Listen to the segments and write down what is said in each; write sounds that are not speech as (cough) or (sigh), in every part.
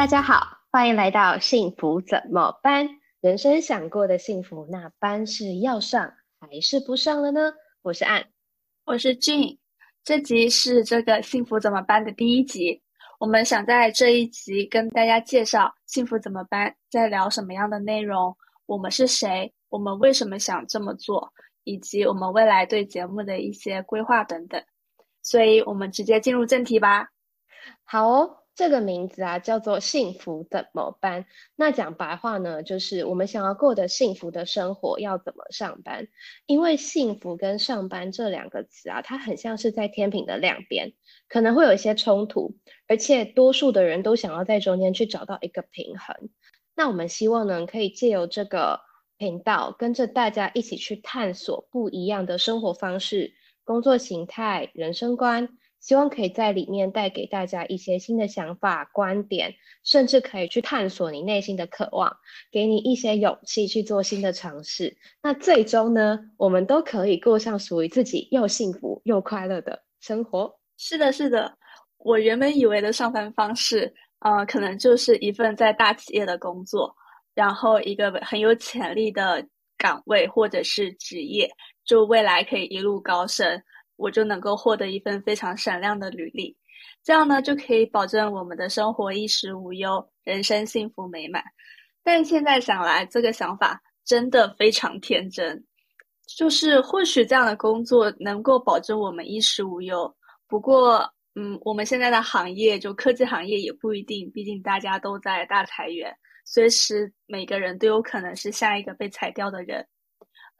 大家好，欢迎来到幸福怎么搬？人生想过的幸福，那班是要上还是不上了呢？我是岸，我是 Jin，这集是这个幸福怎么搬的第一集。我们想在这一集跟大家介绍幸福怎么搬，在聊什么样的内容，我们是谁，我们为什么想这么做，以及我们未来对节目的一些规划等等。所以，我们直接进入正题吧。好哦。这个名字啊，叫做幸福怎么办？那讲白话呢，就是我们想要过的幸福的生活要怎么上班？因为幸福跟上班这两个词啊，它很像是在天平的两边，可能会有一些冲突，而且多数的人都想要在中间去找到一个平衡。那我们希望呢，可以借由这个频道，跟着大家一起去探索不一样的生活方式、工作形态、人生观。希望可以在里面带给大家一些新的想法、观点，甚至可以去探索你内心的渴望，给你一些勇气去做新的尝试。那最终呢，我们都可以过上属于自己又幸福又快乐的生活。是的，是的。我原本以为的上班方式，呃，可能就是一份在大企业的工作，然后一个很有潜力的岗位或者是职业，就未来可以一路高升。我就能够获得一份非常闪亮的履历，这样呢就可以保证我们的生活衣食无忧，人生幸福美满。但现在想来，这个想法真的非常天真。就是或许这样的工作能够保证我们衣食无忧，不过，嗯，我们现在的行业就科技行业也不一定，毕竟大家都在大裁员，随时每个人都有可能是下一个被裁掉的人。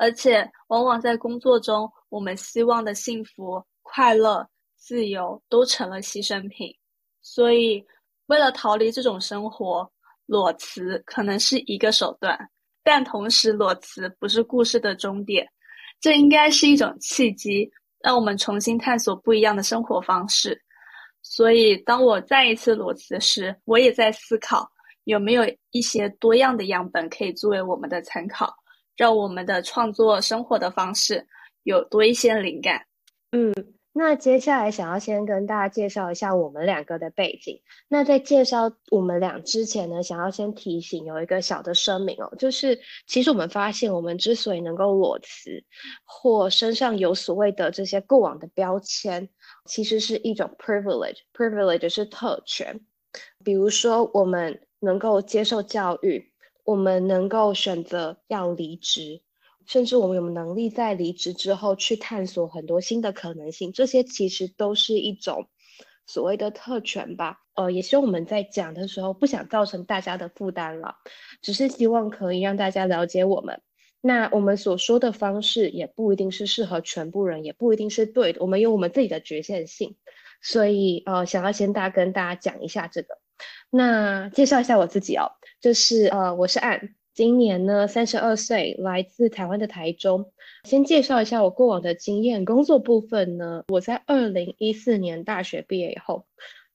而且，往往在工作中，我们希望的幸福、快乐、自由都成了牺牲品。所以，为了逃离这种生活，裸辞可能是一个手段。但同时，裸辞不是故事的终点，这应该是一种契机，让我们重新探索不一样的生活方式。所以，当我再一次裸辞时，我也在思考，有没有一些多样的样本可以作为我们的参考。让我们的创作生活的方式有多一些灵感。嗯，那接下来想要先跟大家介绍一下我们两个的背景。那在介绍我们俩之前呢，想要先提醒有一个小的声明哦，就是其实我们发现，我们之所以能够裸辞或身上有所谓的这些过往的标签，其实是一种 privilege。privilege 是特权，比如说我们能够接受教育。我们能够选择要离职，甚至我们有能力在离职之后去探索很多新的可能性，这些其实都是一种所谓的特权吧。呃，也希望我们在讲的时候不想造成大家的负担了，只是希望可以让大家了解我们。那我们所说的方式也不一定是适合全部人，也不一定是对的。我们有我们自己的局限性，所以呃，想要先大跟大家讲一下这个。那介绍一下我自己哦，就是呃，我是岸，今年呢三十二岁，来自台湾的台中。先介绍一下我过往的经验，工作部分呢，我在二零一四年大学毕业以后，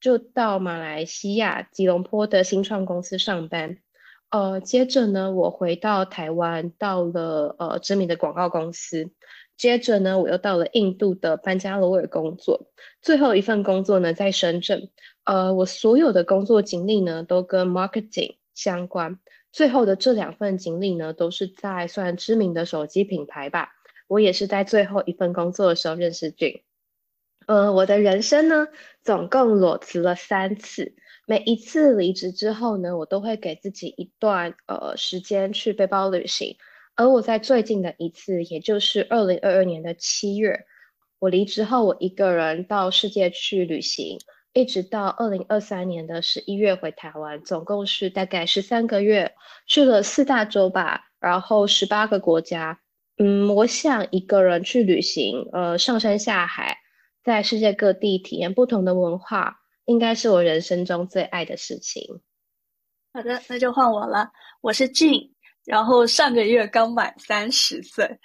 就到马来西亚吉隆坡的新创公司上班。呃，接着呢，我回到台湾，到了呃知名的广告公司。接着呢，我又到了印度的班加罗尔工作。最后一份工作呢，在深圳。呃，我所有的工作经历呢，都跟 marketing 相关。最后的这两份经历呢，都是在算知名的手机品牌吧。我也是在最后一份工作的时候认识 Jin。呃，我的人生呢，总共裸辞了三次。每一次离职之后呢，我都会给自己一段呃时间去背包旅行。而我在最近的一次，也就是二零二二年的七月，我离职后，我一个人到世界去旅行。一直到二零二三年的十一月回台湾，总共是大概十三个月，去了四大洲吧，然后十八个国家。嗯，我想一个人去旅行，呃，上山下海，在世界各地体验不同的文化，应该是我人生中最爱的事情。好的，那就换我了。我是 Jin，然后上个月刚满三十岁，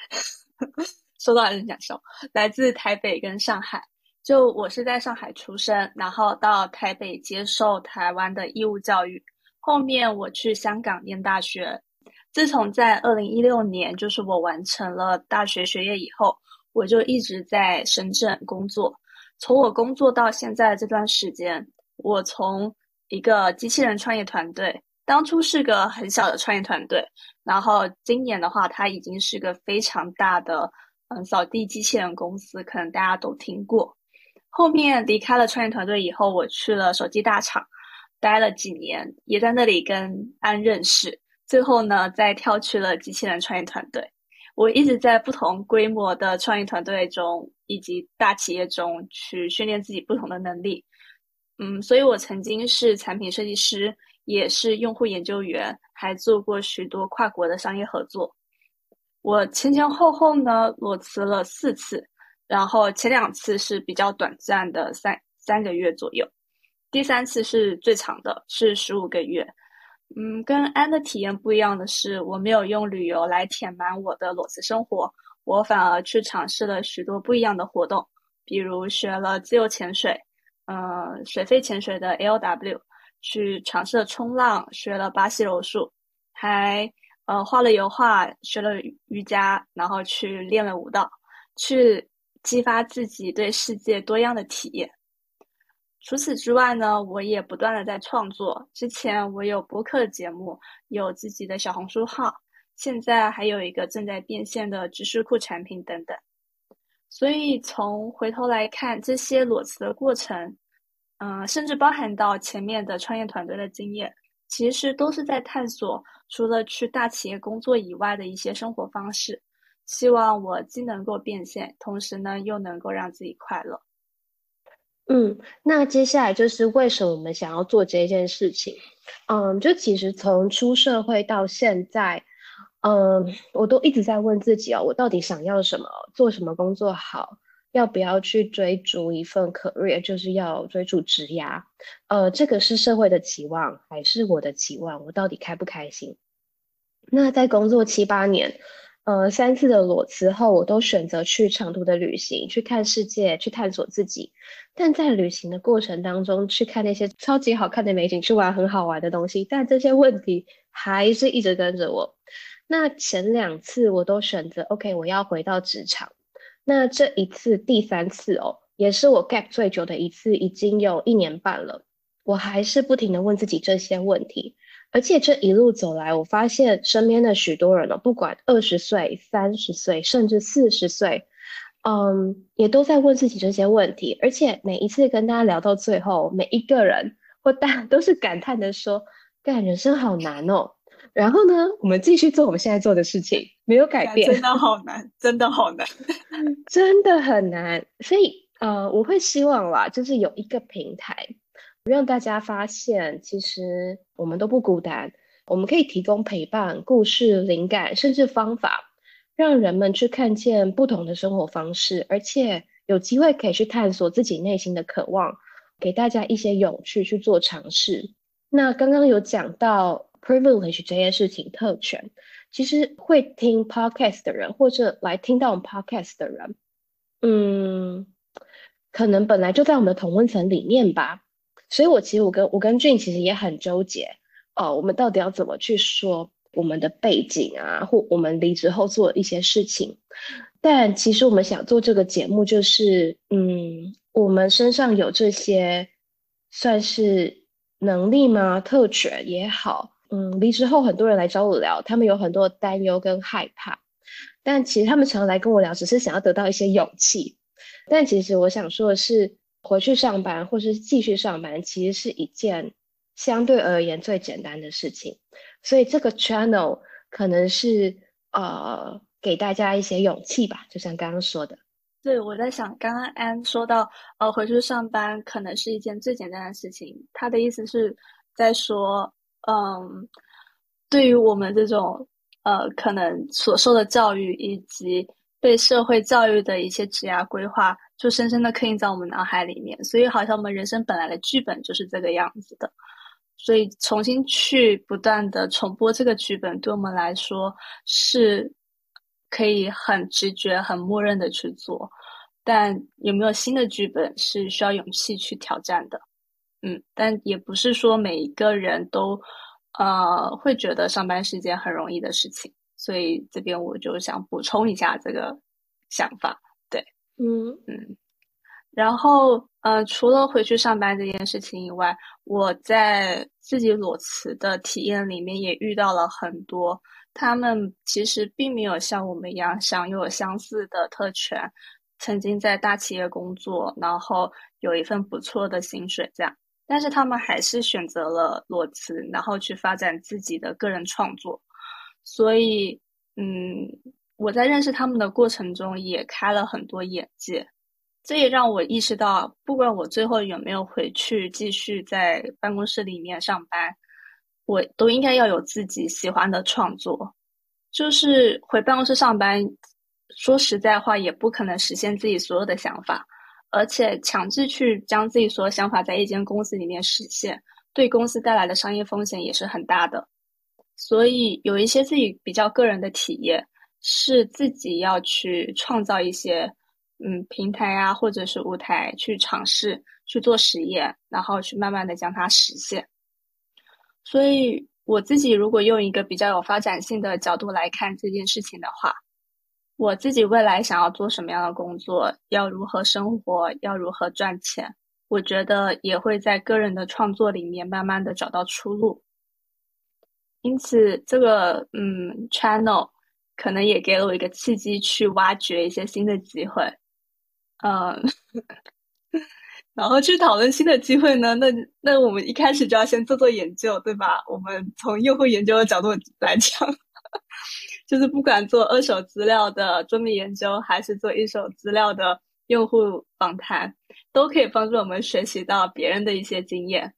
(laughs) 说到人讲笑，来自台北跟上海。就我是在上海出生，然后到台北接受台湾的义务教育，后面我去香港念大学。自从在二零一六年，就是我完成了大学学业以后，我就一直在深圳工作。从我工作到现在这段时间，我从一个机器人创业团队，当初是个很小的创业团队，然后今年的话，它已经是个非常大的嗯扫地机器人公司，可能大家都听过。后面离开了创业团队以后，我去了手机大厂，待了几年，也在那里跟安认识，最后呢，再跳去了机器人创业团队。我一直在不同规模的创业团队中以及大企业中去训练自己不同的能力。嗯，所以我曾经是产品设计师，也是用户研究员，还做过许多跨国的商业合作。我前前后后呢裸辞了四次，然后前两次是比较短暂的三三个月左右，第三次是最长的，是十五个月。嗯，跟安的体验不一样的是，我没有用旅游来填满我的裸辞生活，我反而去尝试了许多不一样的活动，比如学了自由潜水。呃，水肺潜水的 LW，去尝试了冲浪，学了巴西柔术，还呃画了油画，学了瑜伽，然后去练了舞蹈，去激发自己对世界多样的体验。除此之外呢，我也不断的在创作。之前我有播客节目，有自己的小红书号，现在还有一个正在变现的知识库产品等等。所以从回头来看，这些裸辞的过程。嗯，甚至包含到前面的创业团队的经验，其实都是在探索除了去大企业工作以外的一些生活方式。希望我既能够变现，同时呢又能够让自己快乐。嗯，那接下来就是为什么我们想要做这件事情？嗯，就其实从出社会到现在，嗯，我都一直在问自己哦，我到底想要什么？做什么工作好？要不要去追逐一份 career，就是要追逐职涯？呃，这个是社会的期望，还是我的期望？我到底开不开心？那在工作七八年，呃，三次的裸辞后，我都选择去长途的旅行，去看世界，去探索自己。但在旅行的过程当中，去看那些超级好看的美景，去玩很好玩的东西，但这些问题还是一直跟着我。那前两次我都选择 OK，我要回到职场。那这一次第三次哦，也是我 gap 最久的一次，已经有一年半了。我还是不停地问自己这些问题，而且这一路走来，我发现身边的许多人哦，不管二十岁、三十岁，甚至四十岁，嗯，也都在问自己这些问题。而且每一次跟大家聊到最后，每一个人或大家 (laughs) 都是感叹的说：“干，人生好难哦。”然后呢，我们继续做我们现在做的事情，没有改变。真的好难，真的好难，(laughs) 真的很难。所以，呃，我会希望啦，就是有一个平台，让大家发现，其实我们都不孤单。我们可以提供陪伴、故事、灵感，甚至方法，让人们去看见不同的生活方式，而且有机会可以去探索自己内心的渴望，给大家一些勇气去做尝试。那刚刚有讲到。privilege 这件事情，特权，其实会听 podcast 的人，或者来听到我们 podcast 的人，嗯，可能本来就在我们的同温层里面吧。所以我其实我跟我跟俊其实也很纠结，哦，我们到底要怎么去说我们的背景啊，或我们离职后做的一些事情。但其实我们想做这个节目，就是嗯，我们身上有这些算是能力吗？特权也好。嗯，离职后很多人来找我聊，他们有很多担忧跟害怕，但其实他们常来跟我聊，只是想要得到一些勇气。但其实我想说的是，回去上班或是继续上班，其实是一件相对而言最简单的事情。所以这个 channel 可能是呃给大家一些勇气吧，就像刚刚说的。对，我在想，刚刚安说到呃回去上班可能是一件最简单的事情，他的意思是在说。嗯，对于我们这种呃，可能所受的教育以及被社会教育的一些职业规划，就深深的刻印在我们脑海里面。所以，好像我们人生本来的剧本就是这个样子的。所以，重新去不断的重播这个剧本，对我们来说是可以很直觉、很默认的去做。但有没有新的剧本，是需要勇气去挑战的。嗯，但也不是说每一个人都，呃，会觉得上班是件很容易的事情，所以这边我就想补充一下这个想法。对，嗯嗯，然后呃，除了回去上班这件事情以外，我在自己裸辞的体验里面也遇到了很多，他们其实并没有像我们一样享有相似的特权，曾经在大企业工作，然后有一份不错的薪水这样，但是他们还是选择了裸辞，然后去发展自己的个人创作。所以，嗯，我在认识他们的过程中也开了很多眼界。这也让我意识到，不管我最后有没有回去继续在办公室里面上班，我都应该要有自己喜欢的创作。就是回办公室上班，说实在话，也不可能实现自己所有的想法，而且强制去将自己所有想法在一间公司里面实现，对公司带来的商业风险也是很大的。所以，有一些自己比较个人的体验，是自己要去创造一些。嗯，平台啊，或者是舞台，去尝试去做实验，然后去慢慢的将它实现。所以我自己如果用一个比较有发展性的角度来看这件事情的话，我自己未来想要做什么样的工作，要如何生活，要如何赚钱，我觉得也会在个人的创作里面慢慢的找到出路。因此，这个嗯，channel 可能也给了我一个契机，去挖掘一些新的机会。嗯，(laughs) 然后去讨论新的机会呢？那那我们一开始就要先做做研究，对吧？我们从用户研究的角度来讲，(laughs) 就是不管做二手资料的桌面研究，还是做一手资料的用户访谈，都可以帮助我们学习到别人的一些经验。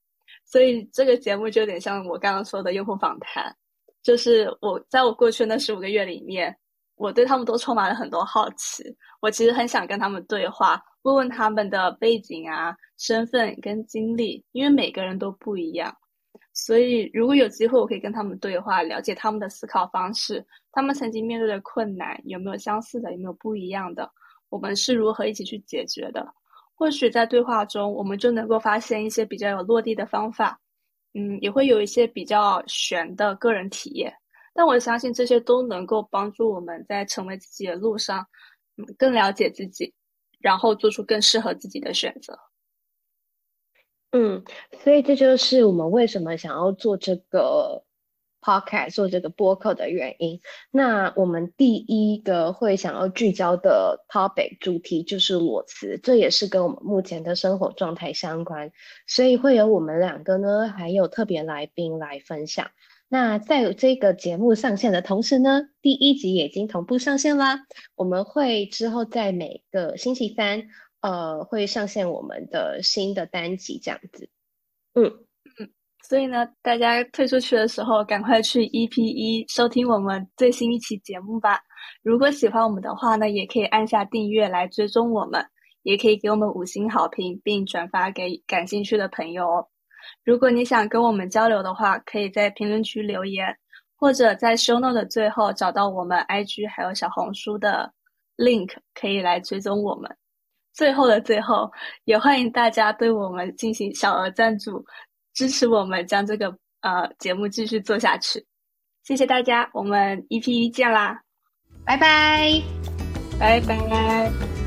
所以这个节目就有点像我刚刚说的用户访谈，就是我在我过去那十五个月里面。我对他们都充满了很多好奇，我其实很想跟他们对话，问问他们的背景啊、身份跟经历，因为每个人都不一样，所以如果有机会，我可以跟他们对话，了解他们的思考方式，他们曾经面对的困难有没有相似的，有没有不一样的，我们是如何一起去解决的？或许在对话中，我们就能够发现一些比较有落地的方法，嗯，也会有一些比较玄的个人体验。但我相信这些都能够帮助我们在成为自己的路上，嗯，更了解自己，然后做出更适合自己的选择。嗯，所以这就是我们为什么想要做这个 podcast，做这个播客的原因。那我们第一个会想要聚焦的 topic 主题就是裸辞，这也是跟我们目前的生活状态相关，所以会有我们两个呢，还有特别来宾来分享。那在这个节目上线的同时呢，第一集已经同步上线啦。我们会之后在每个星期三，呃，会上线我们的新的单集，这样子。嗯，所以呢，大家退出去的时候，赶快去 EP1 收听我们最新一期节目吧。如果喜欢我们的话呢，也可以按下订阅来追踪我们，也可以给我们五星好评，并转发给感兴趣的朋友哦。如果你想跟我们交流的话，可以在评论区留言，或者在 show note 的最后找到我们 IG 还有小红书的 link，可以来追踪我们。最后的最后，也欢迎大家对我们进行小额赞助，支持我们将这个呃节目继续做下去。谢谢大家，我们一 P 一见啦，拜拜，拜拜。